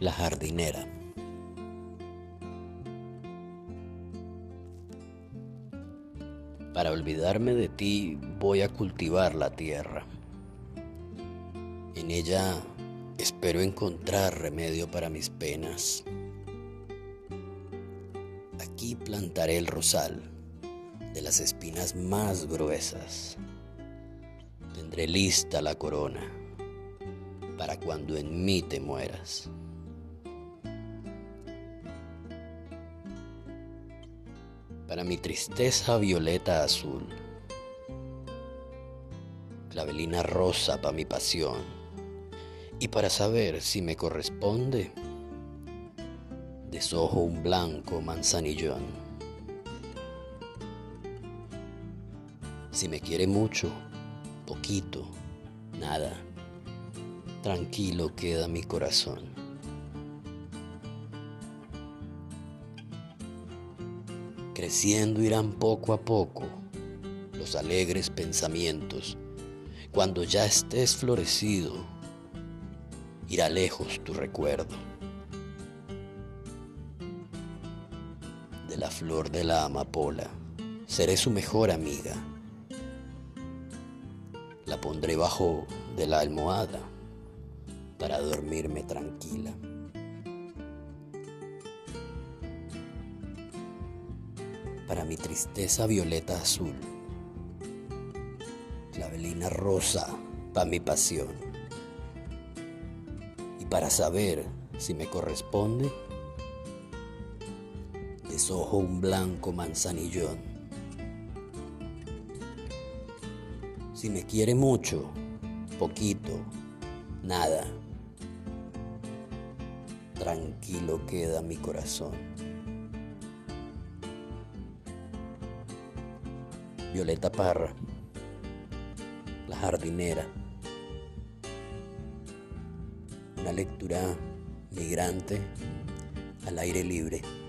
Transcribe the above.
La jardinera. Para olvidarme de ti voy a cultivar la tierra. En ella espero encontrar remedio para mis penas. Aquí plantaré el rosal de las espinas más gruesas. Tendré lista la corona para cuando en mí te mueras. Para mi tristeza violeta azul, clavelina rosa para mi pasión, y para saber si me corresponde, desojo un blanco manzanillón. Si me quiere mucho, poquito, nada, tranquilo queda mi corazón. Creciendo irán poco a poco los alegres pensamientos. Cuando ya estés florecido, irá lejos tu recuerdo. De la flor de la amapola, seré su mejor amiga la pondré bajo de la almohada para dormirme tranquila. Para mi tristeza violeta azul, clavelina rosa para mi pasión. Y para saber si me corresponde, desojo un blanco manzanillón Si me quiere mucho, poquito, nada, tranquilo queda mi corazón. Violeta Parra, La jardinera, una lectura migrante al aire libre.